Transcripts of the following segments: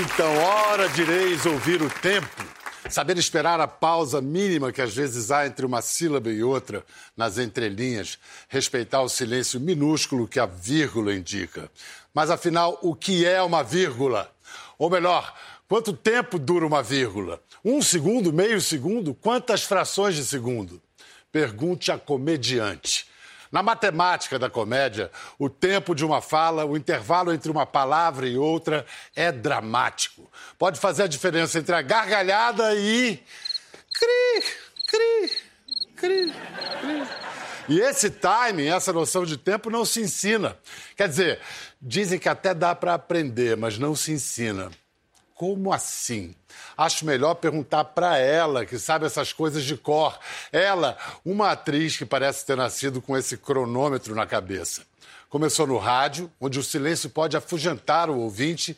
Então, hora direis ouvir o tempo. Saber esperar a pausa mínima que às vezes há entre uma sílaba e outra nas entrelinhas. Respeitar o silêncio minúsculo que a vírgula indica. Mas afinal, o que é uma vírgula? Ou melhor, quanto tempo dura uma vírgula? Um segundo, meio segundo? Quantas frações de segundo? Pergunte a comediante. Na matemática da comédia, o tempo de uma fala, o intervalo entre uma palavra e outra é dramático. Pode fazer a diferença entre a gargalhada e. Cri, cri, cri, cri. E esse timing, essa noção de tempo não se ensina. Quer dizer, dizem que até dá para aprender, mas não se ensina. Como assim? Acho melhor perguntar para ela, que sabe essas coisas de cor. Ela, uma atriz que parece ter nascido com esse cronômetro na cabeça. Começou no rádio, onde o silêncio pode afugentar o ouvinte,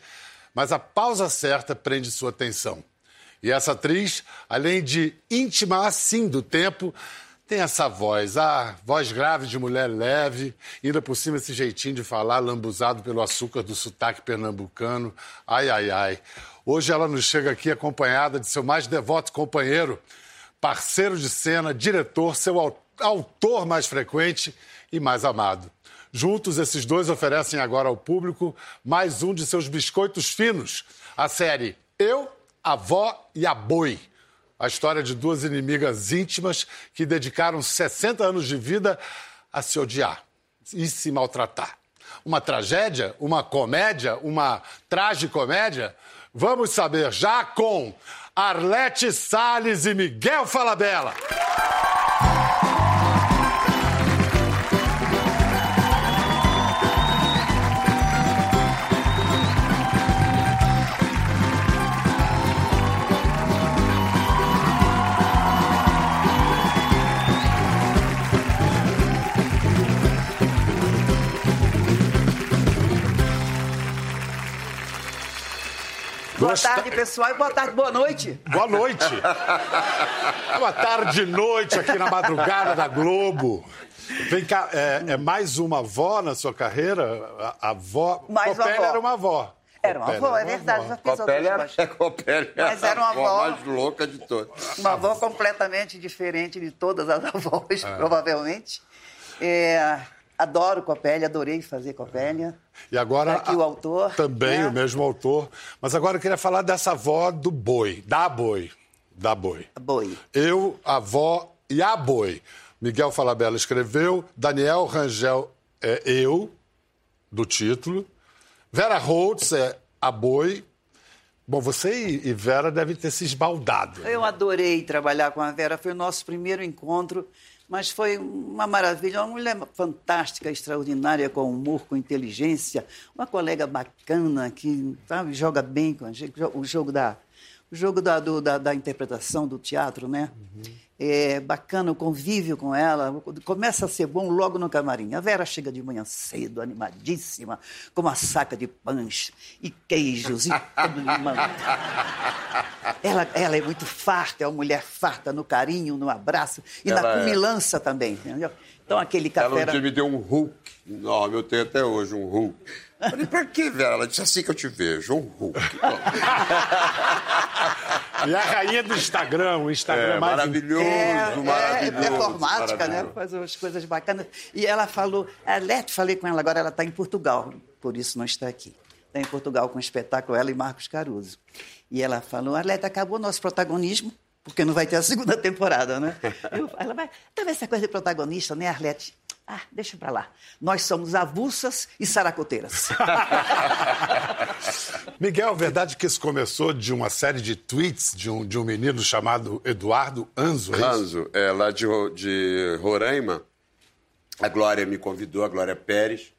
mas a pausa certa prende sua atenção. E essa atriz, além de íntima assim do tempo, tem essa voz, a voz grave de mulher leve, ainda por cima esse jeitinho de falar, lambuzado pelo açúcar do sotaque pernambucano. Ai, ai, ai. Hoje ela nos chega aqui acompanhada de seu mais devoto companheiro, parceiro de cena, diretor, seu autor mais frequente e mais amado. Juntos, esses dois oferecem agora ao público mais um de seus biscoitos finos, a série Eu, a Vó e a Boi a história de duas inimigas íntimas que dedicaram 60 anos de vida a se odiar e se maltratar. Uma tragédia? Uma comédia? Uma tragicomédia? Vamos saber já com Arlete Salles e Miguel Falabella. Boa tarde, pessoal, e boa tarde, boa noite. Boa noite. boa tarde, noite aqui na madrugada da Globo. Vem cá, é, é mais uma avó na sua carreira? A, avó. Mais Copélia uma avó. era uma avó. Era uma avó, é verdade, já fiz Copélia, outras é Copélia Mas era uma a avó. mais louca de todas. Uma avó completamente diferente de todas as avós, provavelmente. É, adoro Copélia, adorei fazer Copélia. E agora. Tá aqui o autor, Também né? o mesmo autor. Mas agora eu queria falar dessa avó do boi, da boi. Da boi. Boi. Eu, a avó e a boi. Miguel Falabella escreveu, Daniel Rangel é eu, do título. Vera Holtz é a boi. Bom, você e e Vera devem ter se esbaldado. Eu adorei trabalhar com a Vera, foi o nosso primeiro encontro, mas foi uma maravilha, uma mulher fantástica, extraordinária, com humor, com inteligência, uma colega bacana que sabe, joga bem com a gente, o jogo da, o jogo da, do- da, da interpretação do teatro, né? É bacana o convívio com ela, começa a ser bom logo no camarim. A Vera chega de manhã cedo, animadíssima, com uma saca de pães e queijos e tudo limão. Ela, ela é muito farta, é uma mulher farta no carinho, no abraço e na Ela é. cumilança também, entendeu? Então aquele Ela café um era... dia me deu um Hulk enorme, eu tenho até hoje um Hulk. Eu Falei, pra que, Vera? Ela disse assim que eu te vejo, um Hulk. E a rainha do Instagram, o Instagram É, mais. maravilhoso, É, maravilhoso. é performática, né? maravilhoso. Faz umas coisas bacanas. E ela falou, a Lete, falei com ela, agora ela está em Portugal, por isso não está aqui. Está em Portugal com o espetáculo, ela e Marcos Caruso. E ela falou, Arlete, acabou nosso protagonismo, porque não vai ter a segunda temporada, né? Eu, ela vai, talvez essa coisa de protagonista, né, Arlete? Ah, deixa pra lá. Nós somos avulsas e saracoteiras. Miguel, verdade que isso começou de uma série de tweets de um, de um menino chamado Eduardo Anzo, é? Ranzo, é, lá de, de Roraima, a Glória me convidou, a Glória Pérez.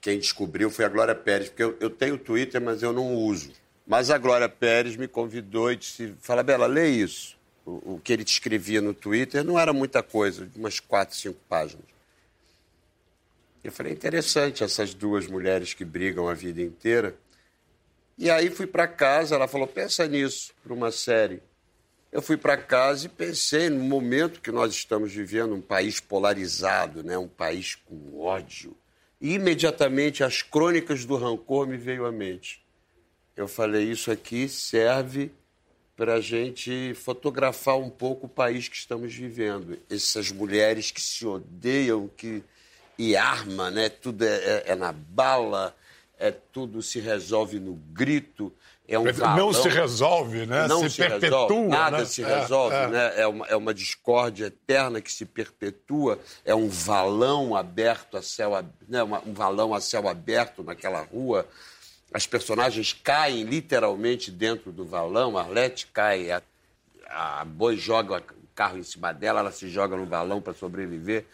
Quem descobriu foi a Glória Pérez, porque eu, eu tenho Twitter, mas eu não uso. Mas a Glória Pérez me convidou e disse: Fala, Bela, lê isso. O, o que ele te escrevia no Twitter não era muita coisa, umas quatro, cinco páginas. Eu falei: interessante essas duas mulheres que brigam a vida inteira. E aí fui para casa, ela falou: pensa nisso para uma série. Eu fui para casa e pensei no momento que nós estamos vivendo, um país polarizado, né? um país com ódio. E imediatamente as crônicas do rancor me veio à mente. Eu falei, isso aqui serve para a gente fotografar um pouco o país que estamos vivendo. Essas mulheres que se odeiam, que e arma, né? Tudo é, é, é na bala, é tudo se resolve no grito. É um valão. Não se resolve, né? Não se, se perpetua. resolve, nada né? se É, resolve, é. né? É uma, é uma discórdia eterna que se perpetua. É um valão aberto a céu, né? Um valão a céu aberto naquela rua. As personagens caem literalmente dentro do valão. A Arlete cai, a, a Boi joga o carro em cima dela, ela se joga no valão para sobreviver.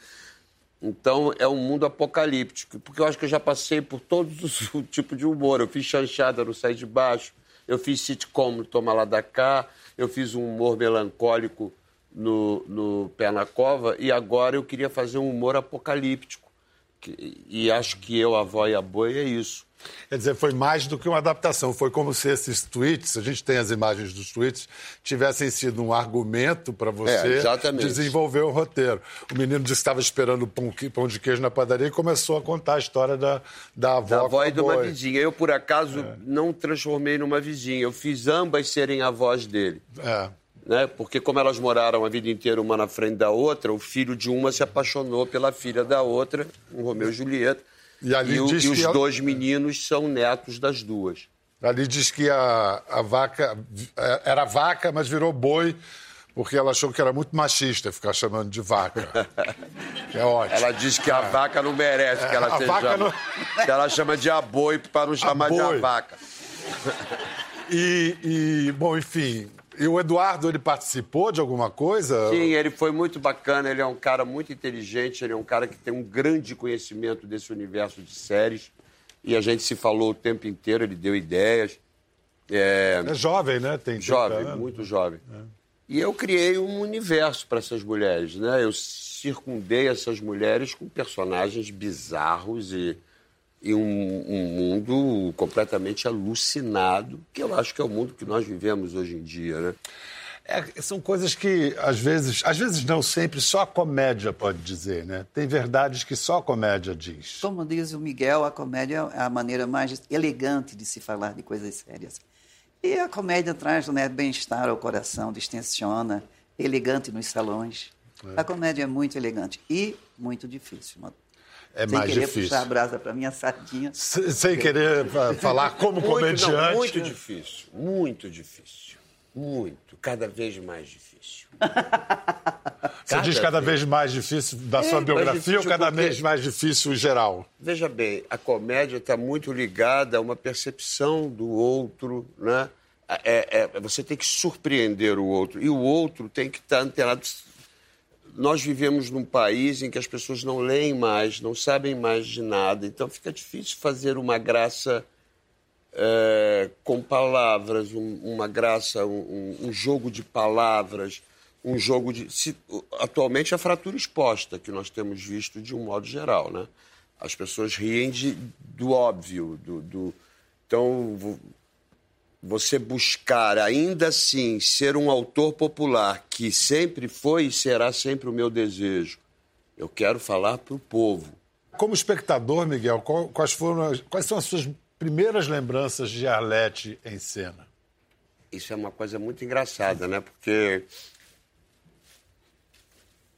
Então é um mundo apocalíptico, porque eu acho que eu já passei por todos os tipos de humor. Eu fiz chanchada no Sai de Baixo, eu fiz sitcom no Toma Lá da Cá, eu fiz um humor melancólico no, no Pé na Cova e agora eu queria fazer um humor apocalíptico. E acho que eu, a avó e a boi é isso. Quer dizer, foi mais do que uma adaptação. Foi como se esses tweets, a gente tem as imagens dos tweets, tivessem sido um argumento para É, você exatamente. desenvolver o roteiro. O menino disse que estava esperando pão, pão de queijo na padaria e começou a contar a história da, da avó. Da avó e de uma vizinha. Eu, por acaso, não transformei numa vizinha. Eu fiz ambas serem avós dele. É. né? Porque como elas moraram a vida inteira uma na frente da outra, o filho de uma se apaixonou pela filha da outra, um Romeu e Julieta. E ali o- diz e que os ela- dois meninos são netos das duas. Ali diz que a, a vaca é, era vaca, mas virou boi, porque ela achou que era muito machista ficar chamando de vaca. É ótimo. Ela diz que a vaca não merece que ela É. a seja. não- que ela chama de aboi para não chamar de a vaca. E, e, bom, enfim, e o Eduardo, ele participou de alguma coisa? Sim, ele foi muito bacana, ele é um cara muito inteligente, ele é um cara que tem um grande conhecimento desse universo de séries. E a gente se falou o tempo inteiro, ele deu ideias. É, É jovem, né? Tem 30 jovem, muito jovem. E eu criei um universo para essas mulheres, né? Eu circundei essas mulheres com personagens bizarros e, e um, um mundo completamente alucinado, que eu acho que é o mundo que nós vivemos hoje em dia, né? É, são coisas que, às vezes, às vezes não sempre, só a comédia pode dizer, né? Tem verdades que só a comédia diz. Como diz o Miguel, a comédia é a maneira mais elegante de se falar de coisas sérias. E a comédia traz né, bem-estar ao coração, distensiona, elegante nos salões. A comédia é muito elegante e muito difícil. mano. É Sem mais querer difícil. puxar a brasa para minha sardinha. Se- Sem querer fa- falar como Muito, comediante. não, muito difícil, muito difícil. Muito, cada vez mais difícil. Você diz cada vez mais difícil da sua mais biografia ou cada porque- vez mais difícil em geral? Veja bem, a comédia está muito ligada a uma percepção do outro, né? É, é- você tem que surpreender o outro e o outro tem que estar antenado. Nós vivemos num país em que as pessoas não leem mais, não sabem mais de nada, então fica difícil fazer uma graça é, com palavras, um- uma graça, um, um- jogo de palavras, um jogo de. se- atualmente a fratura exposta que nós temos visto de um modo geral, né? As pessoas riem de, do óbvio, do, do- então você buscar ainda assim ser um autor popular que sempre foi e será sempre o meu desejo. Eu quero falar para o povo. Como espectador, Miguel, quais, foram as- quais são as suas primeiras lembranças de Arlete em cena? Isso é uma coisa muito engraçada, né? Porque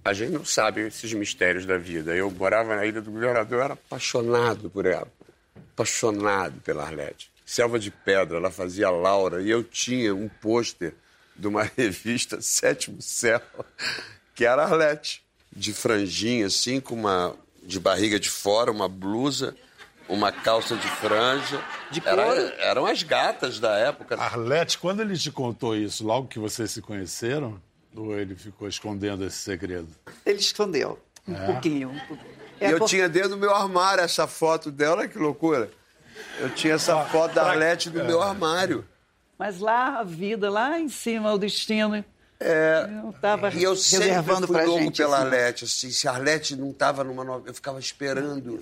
a gente não sabe esses mistérios da vida. Eu morava na Ilha do Governador, eu era apaixonado por ela. Apaixonado pela Arlete. Selva de Pedra, ela fazia Laura, e eu tinha um pôster de uma revista Sétimo Céu, que era Arlete, de franjinha, assim, com uma. de barriga de fora, uma blusa, uma calça de franja. De Era- eram as gatas da época. Arlete, quando ele te contou isso, logo que vocês se conheceram, ou ele ficou escondendo esse segredo? Ele escondeu um pouquinho. um pouquinho. É E eu por- tinha dentro do meu armário essa foto dela, olha que loucura. Eu tinha essa foto da Arlete no meu armário. Mas lá a vida, lá em cima, o destino. É, Eu estava e eu sempre reservando fui para louco gente. pela assim. Arlete. Assim, se a Arlete não estava numa novela, eu ficava esperando.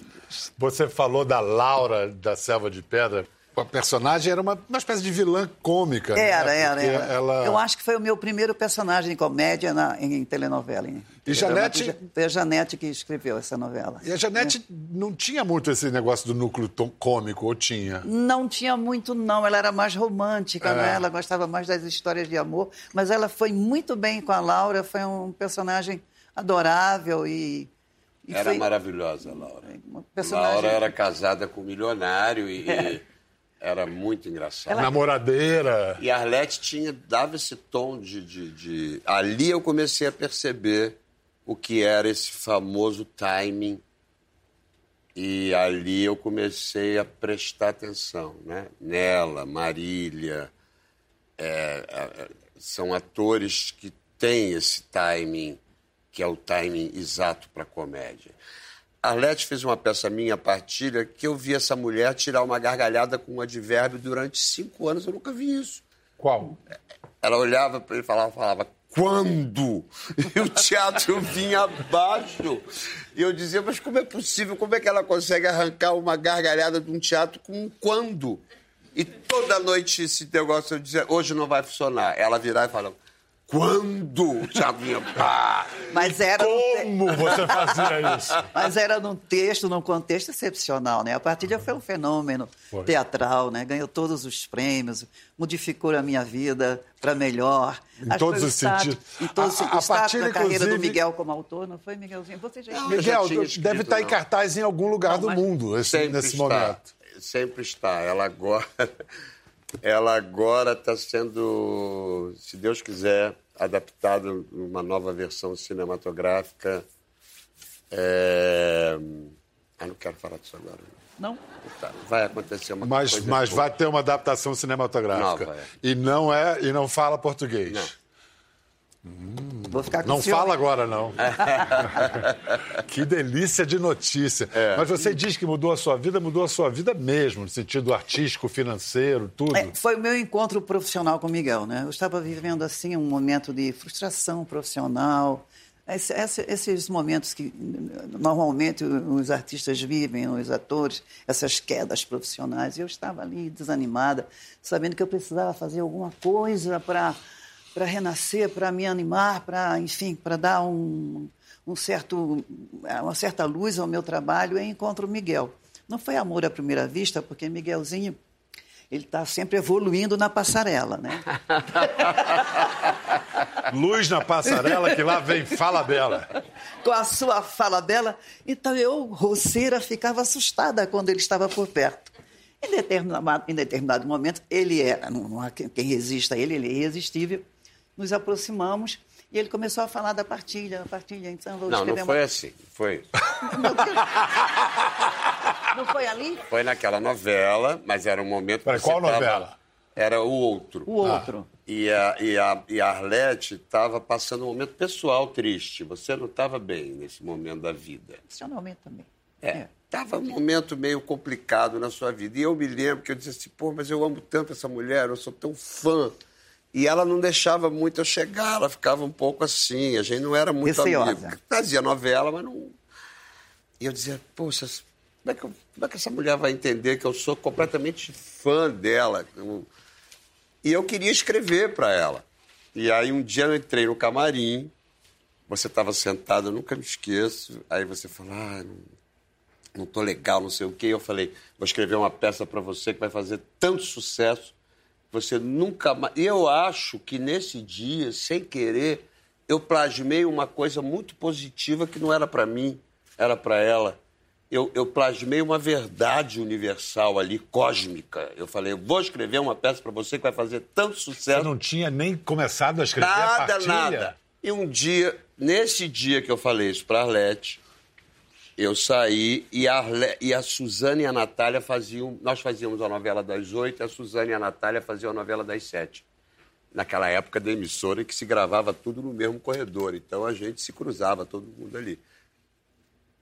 Você falou da Laura da Selva de Pedra. A personagem era uma, uma espécie de vilã cômica. Era, né? era, era. Ela... Eu acho que foi o meu primeiro personagem de comédia na, em, em telenovela. Em, E Janete-. Foi a Janete que escreveu essa novela. E a Janete É. não tinha muito esse negócio do núcleo tom- cômico, ou tinha? Não tinha muito, não. Ela era mais romântica, É. né? Ela gostava mais das histórias de amor. Mas ela foi muito bem com a Laura. Foi um personagem adorável e... e Era foi maravilhosa, Laura. uma personagem... Laura era casada com um milionário e, e era muito engraçada. Namoradeira. E a Arlete tinha, dava esse tom de, de, de- Ali eu comecei a perceber o que era esse famoso timing. E ali eu comecei a prestar atenção, né? Nela, Marília. é, é, são atores que têm esse timing, que é o timing exato para comédia. Arlete fez uma peça minha, Partilha, que eu vi essa mulher tirar uma gargalhada com um advérbio durante cinco anos. Eu nunca vi isso. Qual? Ela olhava para ele e falava, falava, quando? E o teatro vinha abaixo. E eu dizia, mas como é possível? Como é que ela consegue arrancar uma gargalhada de um teatro com um quando? E toda noite esse negócio, eu dizia, hoje não vai funcionar. Ela virava e falava, quando? Vinha, pá! Mas era, num te- Como você fazia isso? mas era num texto, num contexto excepcional, né? A partilha foi um fenômeno Foi. teatral, né? Ganhou todos os prêmios, modificou a minha vida para melhor. Em Acho todos os sentidos. Em todos A- os a o start Partilha, da carreira do Miguel como autor, não foi, Miguelzinho? Você já Não, eu já Miguel, tinha deve escrito, estar em não. cartaz em algum lugar Não, do mundo esse- Sempre nesse está. momento. Sempre está. Ela agora, ela agora está sendo, se Deus quiser, adaptada numa nova versão cinematográfica. É... Ah, não quero falar disso agora. Não? Tá, Vai acontecer uma Mas, coisa mas boa. vai ter uma adaptação cinematográfica. Nova, é. E não é e não fala português. Não. Vou ficar com Não ciúme. fala agora, não. que delícia de notícia. É. Mas você diz que mudou a sua vida, mudou a sua vida mesmo, no sentido artístico, financeiro, tudo. É, foi o meu encontro profissional com o Miguel, né? Eu estava vivendo assim um momento de frustração profissional. Esse- esse- esses momentos que normalmente os artistas vivem, os atores, essas quedas profissionais. Eu estava ali desanimada, sabendo que eu precisava fazer alguma coisa para para renascer, para me animar, para enfim, para dar um, um certo uma certa luz ao meu trabalho. E encontro o Miguel. Não foi amor à primeira vista, porque Miguelzinho ele está sempre evoluindo na passarela, né? Luz na passarela, que lá vem Fala Bela. Com a sua fala dela. Então eu, roceira, ficava assustada quando ele estava por perto. Em determinado, em determinado momento, ele era, não, não quem resista a ele, ele é irresistível. Nos aproximamos e ele começou a falar da partilha, da partilha. Então, vou Não, não foi uma... assim. Foi, Meu Deus. Não foi ali? foi naquela novela, mas era um momento Peraí, qual tava- novela? Era o outro. O outro. E a, e a, e a Arlete estava passando um momento pessoal triste. Você não estava bem nesse momento da vida. Profissionalmente também. É. Estava um momento meio complicado na sua vida. E eu me lembro que eu disse assim, pô, mas eu amo tanto essa mulher, eu sou tão fã. E ela não deixava muito eu chegar, ela ficava um pouco assim, a gente não era muito Receosa. amigo. Fazia novela, mas não... E eu dizia, poxa, como é, que, eu- como é que essa mulher vai entender que eu sou completamente fã dela? E eu queria escrever para ela. E aí um dia eu entrei no camarim, você estava sentado, eu nunca me esqueço. Aí você falou, ah, não, não tô legal, não sei o quê. Eu falei, vou escrever uma peça para você que vai fazer tanto sucesso, você nunca mais... E eu acho que nesse dia, sem querer, eu plasmei uma coisa muito positiva que não era para mim, era para ela. Eu, eu plasmei uma verdade universal ali, cósmica. Eu falei, eu vou escrever uma peça para você que vai fazer tanto Você sucesso. não tinha nem começado a escrever a Nada, partilha? nada. E um dia, nesse dia que eu falei isso para Arlete, eu saí e a, e a Suzane e a Natália faziam. Nós fazíamos a novela das oito, a Suzane e a Natália faziam a novela das sete. Naquela época da emissora em que se gravava tudo no mesmo corredor. Então a gente se cruzava, todo mundo ali.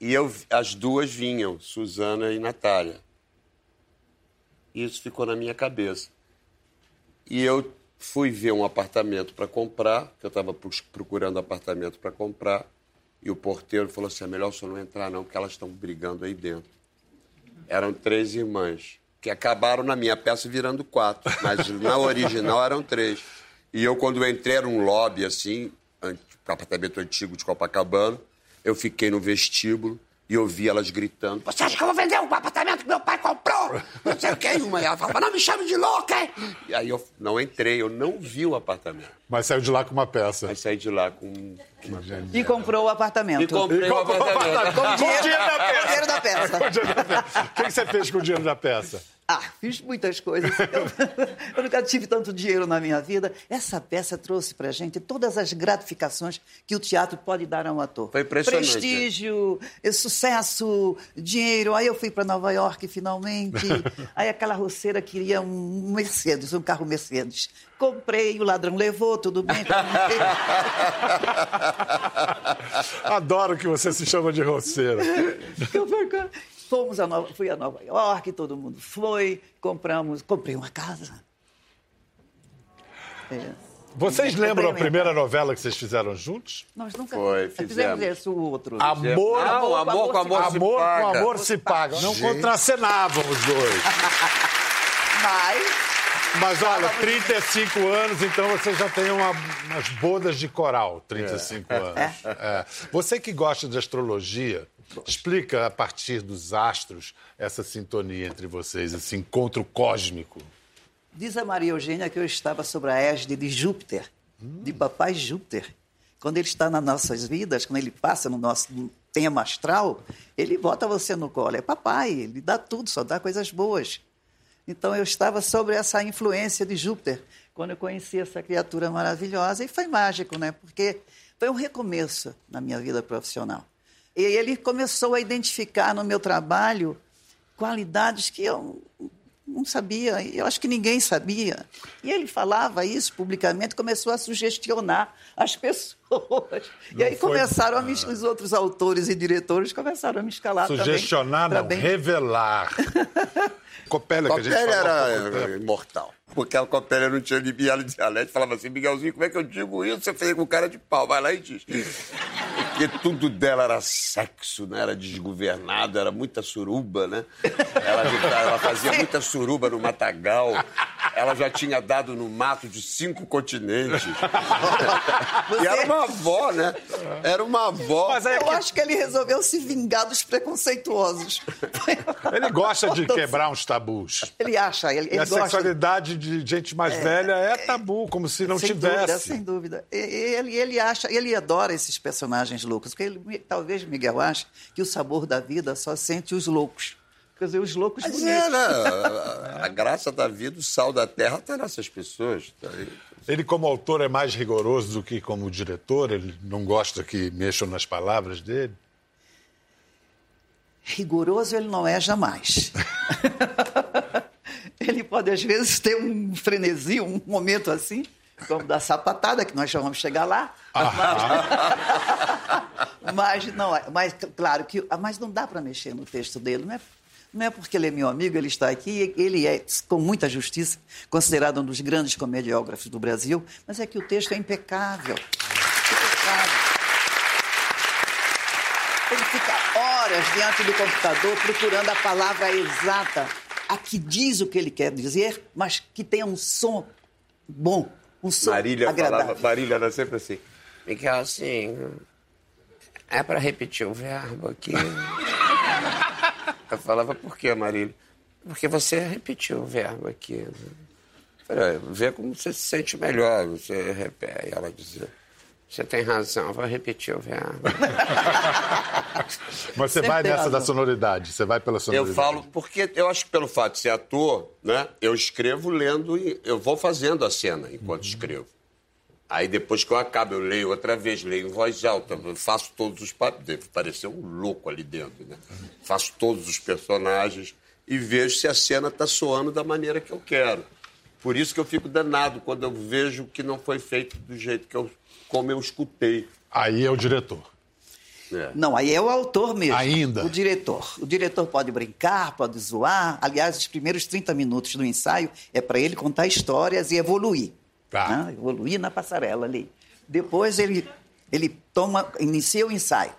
E eu, as duas vinham, Suzana e Natália. Isso ficou na minha cabeça. E eu fui ver um apartamento para comprar, que eu estava procurando apartamento para comprar, e o porteiro falou assim: é melhor o senhor não entrar, não, porque elas estão brigando aí dentro. Eram três irmãs. que acabaram na minha peça virando quatro. Mas na original eram três. E eu, quando eu entrei, era um lobby, assim, apartamento antigo de Copacabana. Eu fiquei no vestíbulo e ouvi elas gritando: Você acha que eu vou vender um apartamento que meu pai comprou? Não sei o quê. Uma ela falava: Não me chame de louca, hein? E aí eu não entrei, eu não vi o apartamento. Mas saiu de lá com uma peça. Aí saí de lá com. E comprou o apartamento. E comprei o apartamento. Com o dinheiro, da peça. com o dinheiro da peça. Com o dinheiro da peça. O que você fez com o dinheiro da peça? Ah, fiz muitas coisas. Eu, eu nunca tive tanto dinheiro na minha vida. Essa peça trouxe pra gente todas as gratificações que o teatro pode dar a um ator. Foi impressionante. Prestígio, sucesso, dinheiro. Aí eu fui para Nova York finalmente. Aí aquela roceira queria um Mercedes, um carro Mercedes. Comprei, o ladrão levou, tudo bem. Adoro que você se chama de roceira. Fomos a Nova, fui a Nova York, todo mundo foi, compramos, comprei uma casa. É. Vocês lembram a primeira novela que vocês fizeram juntos? Nós nunca Foi, fizemos fizemos. esse o outro. Amor, Não, amor com amor se amor paga. com amor se paga. Não contracenavam os dois. Mas Mas olha, 35 anos, então você já tem uma- umas bodas de coral, 35 anos. É. Você que gosta de astrologia, explica a partir dos astros essa sintonia entre vocês, esse encontro cósmico. diz a Maria Eugênia que eu estava sobre a égide de Júpiter, de papai Júpiter. Quando ele está nas nossas vidas, quando ele passa no nosso tema astral, ele bota você no colo. É papai, ele dá tudo, só dá coisas boas. Então eu estava sobre essa influência de Júpiter quando eu conheci essa criatura maravilhosa e foi mágico, né? Porque foi um recomeço na minha vida profissional. E ele começou a identificar no meu trabalho qualidades que eu não sabia, eu acho que ninguém sabia. E ele falava isso publicamente, começou a sugestionar as pessoas. e aí foi- começaram a me, os outros autores e diretores começaram a me escalar Sugestionar, também. não, bem- revelar. Copélia, que a gente Copélia era eh, imortal. Porque a Copélia não tinha libiado de dialeto. Falava assim, Miguelzinho, como é que eu digo isso? Você fez com cara de pau, vai lá e diz. Porque tudo dela era sexo, né? Era desgovernado, era muita suruba, né? Ela, ela fazia muita suruba no matagal. Ela já tinha dado no mato de cinco continentes. E era uma avó, né? Era uma avó. Mas é Eu que acho que ele resolveu se vingar dos preconceituosos. ele gosta de quebrar uns tabus. Ele acha, ele, E ele a gosta. sexualidade de gente mais velha é tabu, como se não sem tivesse. Dúvida, sem dúvida. E- Ele, ele acha, ele adora esses personagens loucos, porque ele, talvez Miguel ache que o sabor da vida só sente os loucos. Quer dizer, os loucos Mas bonitos. é, né? A, a graça da vida, o sal da terra está nessas pessoas. Tá aí. Ele, como autor, é mais rigoroso do que como diretor? Ele não gosta que mexam nas palavras dele? Rigoroso ele não é jamais. ele pode, às vezes, ter um frenesi, um momento assim, como da sapatada, que nós já vamos chegar lá. Mas, mas não é. Mas, claro que. Mas não dá para mexer no texto dele, não é? Não é porque ele é meu amigo, ele está aqui, ele é, com muita justiça, considerado um dos grandes comediógrafos do Brasil, mas é que o texto é impecável. Impecável. Ele fica horas diante do computador procurando a palavra exata, a que diz o que ele quer dizer, mas que tenha um som bom, um som Marília agradável. falava, Marília era sempre assim. Miguel, assim, é para repetir o verbo aqui. Eu falava, por quê, Marília? Porque você repetiu o verbo aqui. Eu Falei, vê como você se sente melhor. Você repete. Ela dizia, você tem razão, vou repetir o verbo. Mas você Sempre vai nessa da razão. sonoridade, você vai pela Eu sonoridade. falo, porque eu acho que pelo fato de ser ator, né? Eu escrevo lendo e eu vou fazendo a cena enquanto escrevo. Aí depois que eu acabo, eu leio outra vez, leio em voz alta, eu faço todos os papéis. Deve parecer um louco ali dentro, né? Faço todos os personagens e vejo se a cena está soando da maneira que eu quero. Por isso que eu fico danado quando eu vejo que não foi feito do jeito que eu, como eu escutei. Aí é o diretor. né? Não, aí é o autor mesmo. Ainda. O diretor. O diretor pode brincar, pode zoar. Aliás, os primeiros 30 minutos do ensaio é para ele contar histórias e evoluir. Tá. né? Evoluir na passarela ali. Depois ele, ele toma, inicia o ensaio.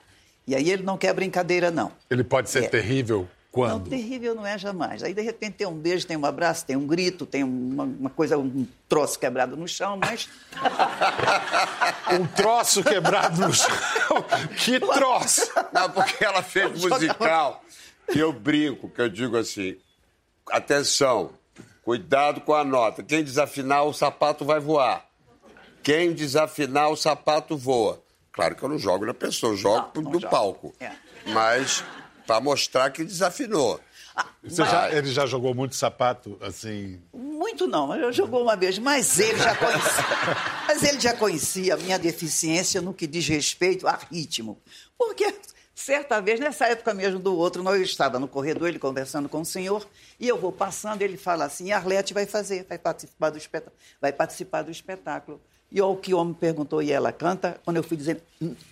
E aí ele não quer brincadeira, não. Ele pode ser É. terrível Quando? Não, terrível não é jamais. Aí, de repente, tem um beijo, tem um abraço, tem um grito, tem uma, uma coisa, um troço quebrado no chão, mas. um troço quebrado no chão? que troço! Não, porque ela fez musical. E eu brinco, que eu digo assim: atenção, cuidado com a nota. Quem desafinar, o sapato vai voar. Quem desafinar, o sapato voa. Claro que eu não jogo na pessoa, eu jogo não, não no jogo. palco. É. Mas para mostrar que desafinou. Ah, mas... já, ele já jogou muito sapato, assim? Muito não, eu jogou uma vez, mas ele já conhecia. mas ele já conhecia a minha deficiência no que diz respeito a ritmo. Porque certa vez, nessa época mesmo do outro, nós estava no corredor, ele conversando com o senhor, e eu vou passando, ele fala assim: Arlete vai fazer, vai participar do espetáculo. Vai participar do espetáculo. E o que o homem perguntou, e ela canta? Quando eu fui dizendo,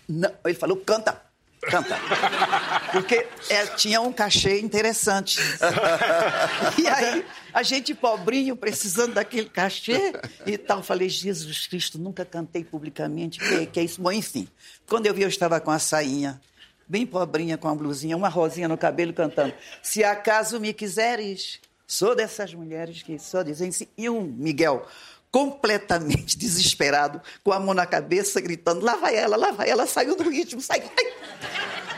não, ele falou, canta canta. Porque é, tinha um cachê interessante. E aí, a gente pobrinho, precisando daquele cachê e tal. Falei, Jesus Cristo, nunca cantei publicamente, que, que é isso? Bom, enfim. Quando eu vi, eu estava com a sainha, bem pobrinha, com a blusinha, uma rosinha no cabelo, cantando. Se acaso me quiseres, sou dessas mulheres que só dizem sim. E um Miguel completamente desesperado, com a mão na cabeça, gritando: lá vai ela, lá vai ela, saiu do ritmo, saiu.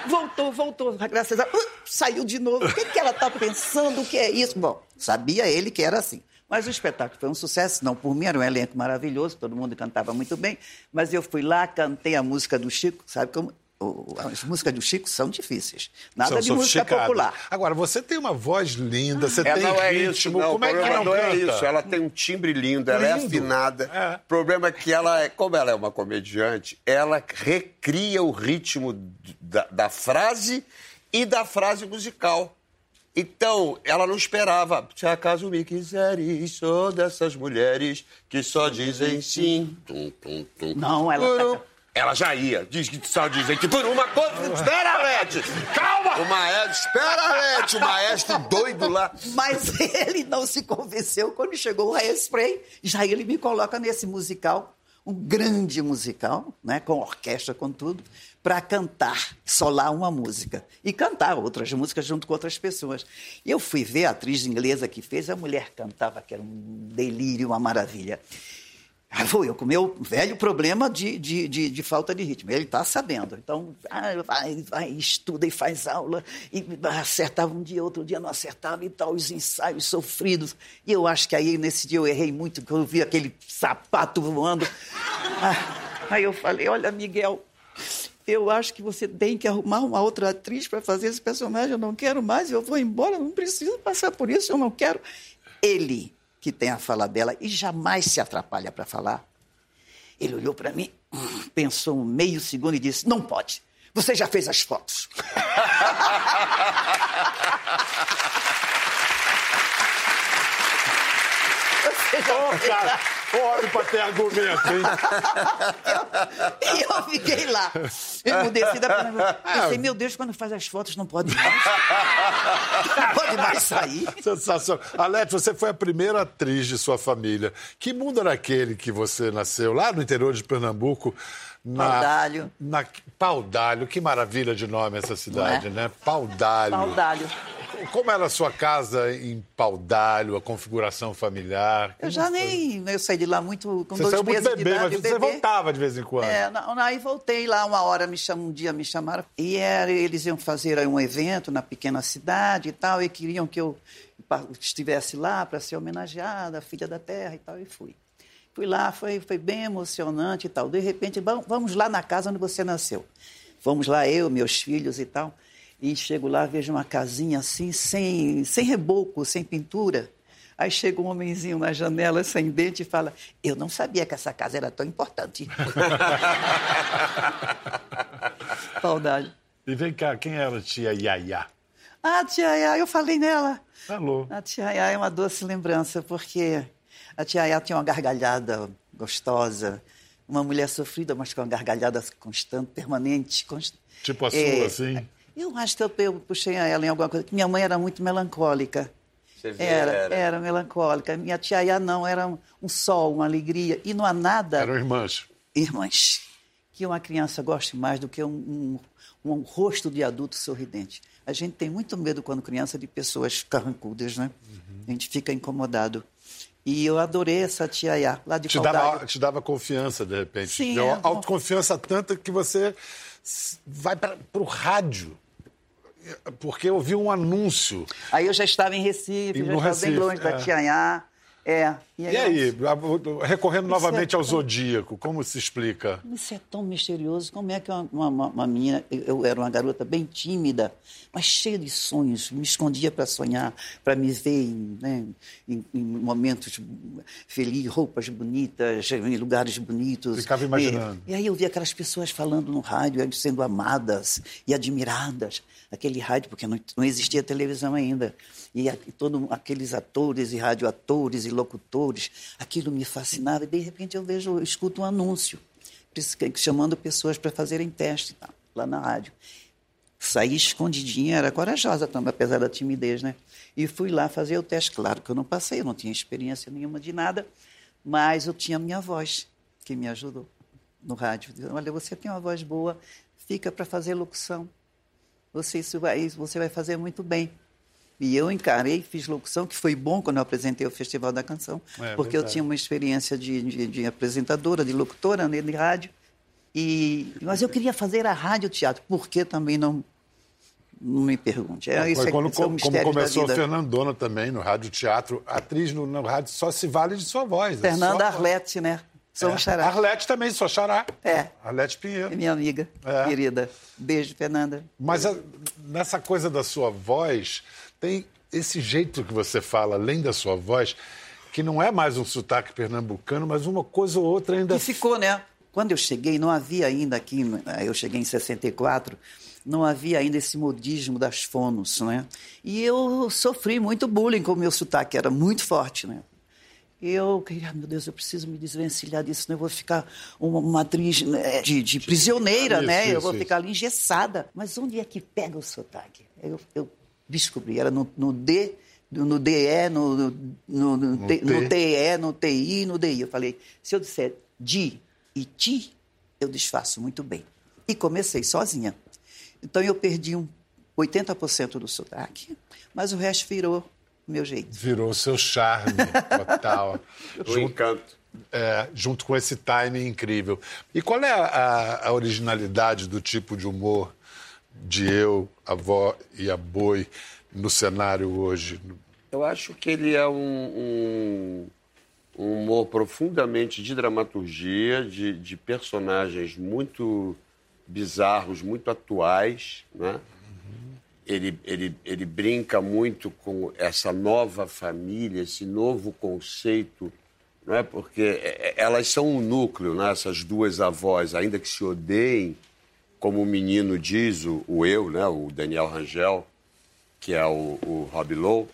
Voltou, voltou, graças a Deus, uh, saiu de novo. O que, que ela está pensando? O que é isso? Bom, sabia ele que era assim. Mas o espetáculo foi um sucesso, não por mim, era um elenco maravilhoso, todo mundo cantava muito bem, mas eu fui lá, cantei a música do Chico, sabe como? As músicas do Chico são difíceis. Nada são de música popular. Agora, você tem uma voz linda, você é, tem não é ritmo. Isso, não. Como é que não, não é isso? Ela tem um timbre lindo, ela é lindo. é afinada. É. O problema é que ela, é, como ela é uma comediante, ela recria o ritmo da, da frase e da frase musical. Então, ela não esperava. Se acaso me quiseres, sou dessas mulheres que só dizem sim. Tum, tum, tum. Não, ela. Ela já ia. Diz que só dizem que por uma coisa. Espera, Lete! Calma! O maestro. Espera, Lete! O maestro doido lá. Mas ele não se convenceu quando chegou o Hairspray. Já ele me coloca nesse musical, um grande musical, né, com orquestra, com tudo, para cantar, solar uma música. E cantar outras músicas junto com outras pessoas. E eu fui ver a atriz inglesa que fez, a mulher cantava, que era um delírio, uma maravilha. Aí vou eu com o meu velho problema de, de, de, de falta de ritmo. Ele está sabendo. Então, vai, vai, estuda e faz aula. E acertava um dia, outro dia não acertava e tal, os ensaios sofridos. E eu acho que aí, nesse dia, eu errei muito, porque eu vi aquele sapato voando. Ah, aí eu falei, olha, Miguel, eu acho que você tem que arrumar uma outra atriz para fazer esse personagem. Eu não quero mais, eu vou embora, não preciso passar por isso, eu não quero. Ele que tem a fala dela e jamais se atrapalha para falar. Ele olhou para mim, pensou um meio segundo e disse: Não pode. Você já fez as fotos. Ô, oh, cara, Olha para ter argumento, hein? e eu, eu, fiquei lá, emudecida. Pensei, meu Deus, quando faz as fotos não pode mais. Não pode mais sair. Sensacional. Alete, você foi a primeira atriz de sua família. Que mundo era aquele que você nasceu lá no interior de Pernambuco? Na, Paudalho. Na, Paudalho, que maravilha de nome essa cidade, é? né? Paudalho. Paudalho. Como era a sua casa em Paudalho, a configuração familiar? eu já nem. Eu saí de lá muito com você dois meses muito bebê, de idade. Mas você voltava de vez em quando. É, não, aí voltei lá uma hora, me chamam, um dia me chamaram. E era, eles iam fazer um evento na pequena cidade e tal, e queriam que eu estivesse lá para ser homenageada, filha da terra e tal, e fui. Fui lá, foi, foi bem emocionante e tal. De repente, vamos lá na casa onde você nasceu. Vamos lá, eu, meus filhos e tal. E chego lá, vejo uma casinha assim, sem, sem reboco, sem pintura. Aí chega um homenzinho na janela, sem dente, e fala: Eu não sabia que essa casa era tão importante. Saudade. E vem cá, quem era a tia Yaya? Ah, tia Yaya, eu falei nela. Falou. A tia Yaya é uma doce lembrança, porque a tia Yaya tinha uma gargalhada gostosa, uma mulher sofrida, mas com uma gargalhada constante, permanente. Const... Tipo a sua, é, assim? Eu acho que eu, eu puxei a ela em alguma coisa. Minha mãe era muito melancólica. Era, era, era melancólica. Minha tia Iá não, era um, um, sol, uma alegria. E não há nada. Eram irmãs. Irmãs. Que uma criança goste mais do que um, um, um rosto de adulto sorridente. A gente tem muito medo quando criança de pessoas carrancudas, né? Uhum. A gente fica incomodado. E eu adorei essa tia Iá, lá de te dava, te dava confiança, de repente. Sim. Deu é, autoconfiança tanta que você vai para o rádio. Porque eu vi um anúncio. Aí eu já estava em Recife, E já estava Recife, bem longe é. da tia Iá. É. E aí, recorrendo Isso novamente é ao tão- zodíaco, como se explica? Isso é tão misterioso. Como é que uma, uma, uma menina. Eu era uma garota bem tímida, mas cheia de sonhos. Me escondia para sonhar, para me ver em, né, em, em momentos felizes, roupas bonitas, em lugares bonitos. Ficava imaginando. E, e aí eu via aquelas pessoas falando no rádio, sendo amadas e admiradas. Aquele rádio, porque não, não existia televisão ainda. E, e todos aqueles atores e radioatores e locutores, aquilo me fascinava. E de repente eu vejo, eu escuto um anúncio chamando pessoas para fazerem teste tal, lá na rádio. Saí escondidinha, era corajosa também, apesar da timidez, né? E fui lá fazer o teste. Claro que eu não passei, eu não tinha experiência nenhuma de nada, mas eu tinha minha voz, que me ajudou no rádio. Olha, você tem uma voz boa, fica para fazer locução. Você, isso vai, você vai fazer muito bem. E eu encarei, fiz locução, que foi bom quando eu apresentei o Festival da Canção, É, porque eu verdade. tinha uma experiência de, de, de apresentadora, de locutora né, de rádio. E, mas eu queria fazer a rádio teatro, por que também não, não me pergunte. É, isso é, quando, é um como mistério começou a. Fernandona também, no rádio teatro. Atriz no, no rádio só se vale de sua voz. é Fernanda só- Arlete, né? Sou um É. xará. Arlete também, só xará. É. Arlete É Pinheiro. minha amiga, É. querida. Beijo, Fernanda. Mas a- nessa coisa da sua voz, tem esse jeito que você fala, além da sua voz, que não é mais um sotaque pernambucano, mas uma coisa ou outra ainda. E ficou, né? Quando eu cheguei, não havia ainda aqui, eh, eu cheguei em 64, não havia ainda esse modismo das fonos, né? E eu sofri muito bullying com o meu sotaque, era muito forte, né? Eu queria, ah, meu Deus, eu preciso me desvencilhar disso, senão eu vou ficar uma, uma atriz né, de, de prisioneira, Isso, né? eu isso, vou isso. ficar ali engessada. Mas onde é que pega o sotaque? Eu, eu descobri, era no, no D, no DE, no, no, no, no, T- T. no TE, no TI, no DI. Eu falei, se eu disser di e ti, eu desfaço muito bem. E comecei sozinha. Então eu perdi um 80% do sotaque, mas o resto virou o meu jeito. Virou o seu charme total. O junto, encanto. é, junto com esse timing incrível. E qual é a- a originalidade do tipo de humor de eu, avó e a boi no cenário hoje? Eu acho que ele é um, um, um humor profundamente de dramaturgia, de, de personagens muito bizarros, muito atuais, né? Ele, ele, ele brinca muito com essa nova família, esse novo conceito, não é? Porque é, é, elas são um núcleo, né? essas duas avós, ainda que se odeiem, como o menino diz, o, o eu, né? o Daniel Rangel, que é o, o Rob Lowe,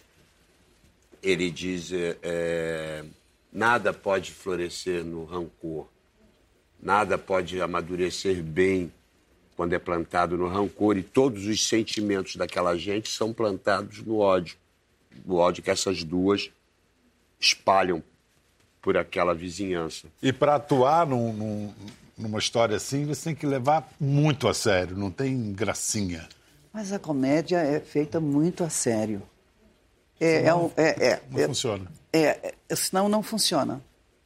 ele diz: é, é, nada pode florescer no rancor, nada pode amadurecer bem quando é plantado no rancor, e todos os sentimentos daquela gente são plantados no ódio. O ódio que essas duas espalham por aquela vizinhança. E para atuar num- num- numa história assim, você tem que levar muito a sério, não tem gracinha. Mas a comédia é feita muito a sério. É, é, um- é, é, Não é, funciona. é, é, senão não funciona.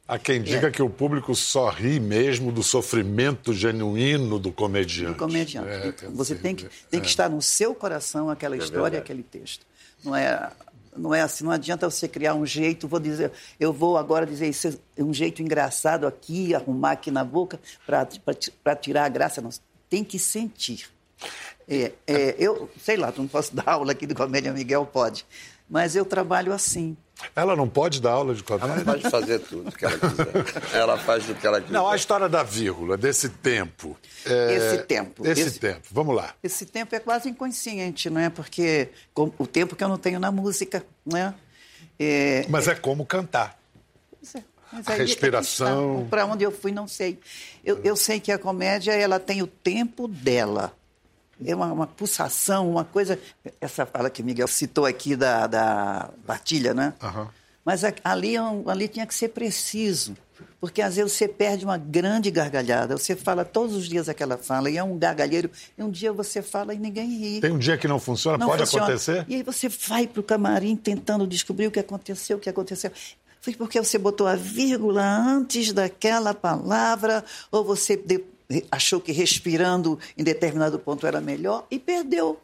Há quem diga que o público só ri mesmo do sofrimento genuíno do comediante. do comediante. É, Então, você tem que, tem que estar no seu coração aquela história, verdade. aquele texto. Não é, não é assim, não adianta você criar um jeito, vou dizer, eu vou agora dizer isso, é um jeito engraçado aqui, arrumar aqui na boca para tirar a graça. Não, tem que sentir. É, é, eu, sei lá, não posso dar aula aqui do Comédia Miguel, pode. Mas eu trabalho assim. Ela não pode dar aula de Ela comédia? pode fazer tudo que ela quiser. Ela faz do que ela quiser. Não, a história da vírgula, desse tempo. é, Esse tempo, Esse, esse- tempo, vamos lá. Esse tempo é quase inconsciente, não é? Porque com- o tempo que eu não tenho na música, né? É, Mas é como cantar. Pois é, mas aí é respiração. Para onde eu fui, não sei. Eu, eu sei que a comédia ela tem o tempo dela. É uma, uma pulsação, uma coisa. Essa fala que o Miguel citou aqui da, da partilha, né? Aham. Mas ali, é ali tinha que ser preciso. Porque às vezes você perde uma grande gargalhada. Você fala todos os dias aquela fala e é um gargalheiro. E um dia você fala e ninguém ri. Tem um dia que não funciona, Não pode funciona. acontecer? E aí você vai para o camarim tentando descobrir o que aconteceu, o que aconteceu. Foi porque você botou a vírgula antes daquela palavra, ou você achou que respirando em determinado ponto era melhor e perdeu.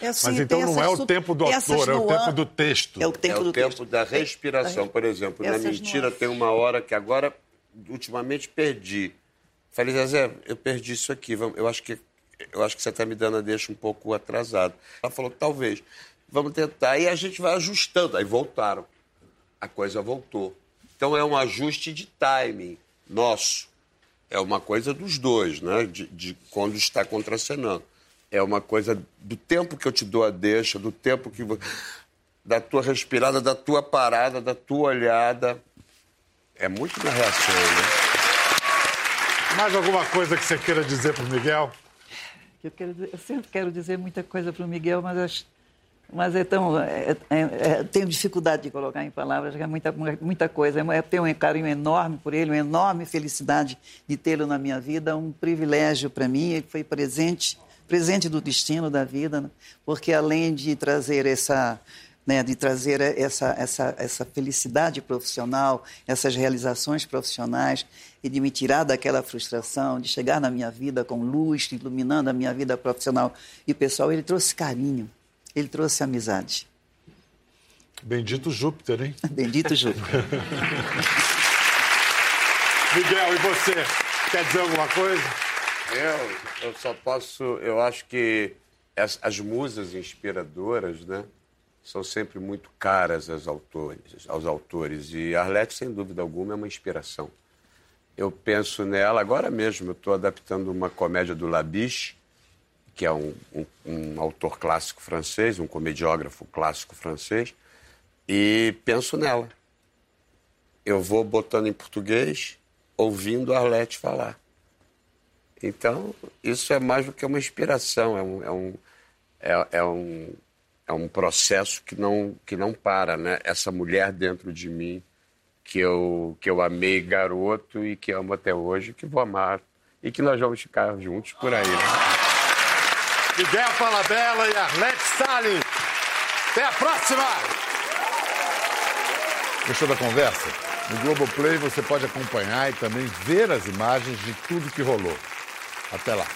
É assim, Mas então não é o tempo do ator, é o tempo do texto. É o tempo é o do tempo texto. da respiração. Por exemplo, na Essas mentira nuances. tem uma hora que agora, ultimamente, perdi. Falei, Zezé, eu perdi isso aqui. Eu acho que, eu acho que você está me dando a deixa um pouco atrasado. Ela falou, talvez. Vamos tentar. E a gente vai ajustando. Aí voltaram. A coisa voltou. Então é um ajuste de timing nosso. É uma coisa dos dois, né? De, de quando está contracenando. É uma coisa do tempo que eu te dou a deixa, do tempo que. da tua respirada, da tua parada, da tua olhada. É muito na reação, né? Mais alguma coisa que você queira dizer pro Miguel? Eu, quero dizer- eu sempre quero dizer muita coisa para o Miguel, mas, acho- mas é tão. é- é- é- tenho dificuldade de colocar em palavras, é muita, muita coisa. Eu tenho um carinho enorme por ele, uma enorme felicidade de tê-lo na minha vida, um privilégio para mim. Ele foi presente, presente do destino da vida, né? porque além de trazer essa. né, de trazer essa, essa, essa felicidade profissional, essas realizações profissionais e de me tirar daquela frustração, de chegar na minha vida com luz, iluminando a minha vida profissional e pessoal, ele trouxe carinho, ele trouxe amizade. Bendito Júpiter, hein? Bendito Júlio. Miguel, e você? Quer dizer alguma coisa? Eu, eu só posso. Eu acho que as, as musas inspiradoras, né? São sempre muito caras aos autores, aos autores. E Arlete, sem dúvida alguma, é uma inspiração. Eu penso nela, agora mesmo, eu estou adaptando uma comédia do Labiche, que é um, um- um autor clássico francês, um comediógrafo clássico francês, e penso nela. Eu vou botando em português, ouvindo Arlete falar. Então, isso é mais do que uma inspiração, é um, é um, é, é um, é um processo que não, que não para, né? Essa mulher dentro de mim, que eu, que eu amei garoto e que amo até hoje, que vou amar e que nós vamos ficar juntos por aí. Né? Miguel Falabella e Arlete Salles. Até a próxima! Gostou da conversa? No Globoplay você pode acompanhar e também ver as imagens de tudo que rolou. Até lá.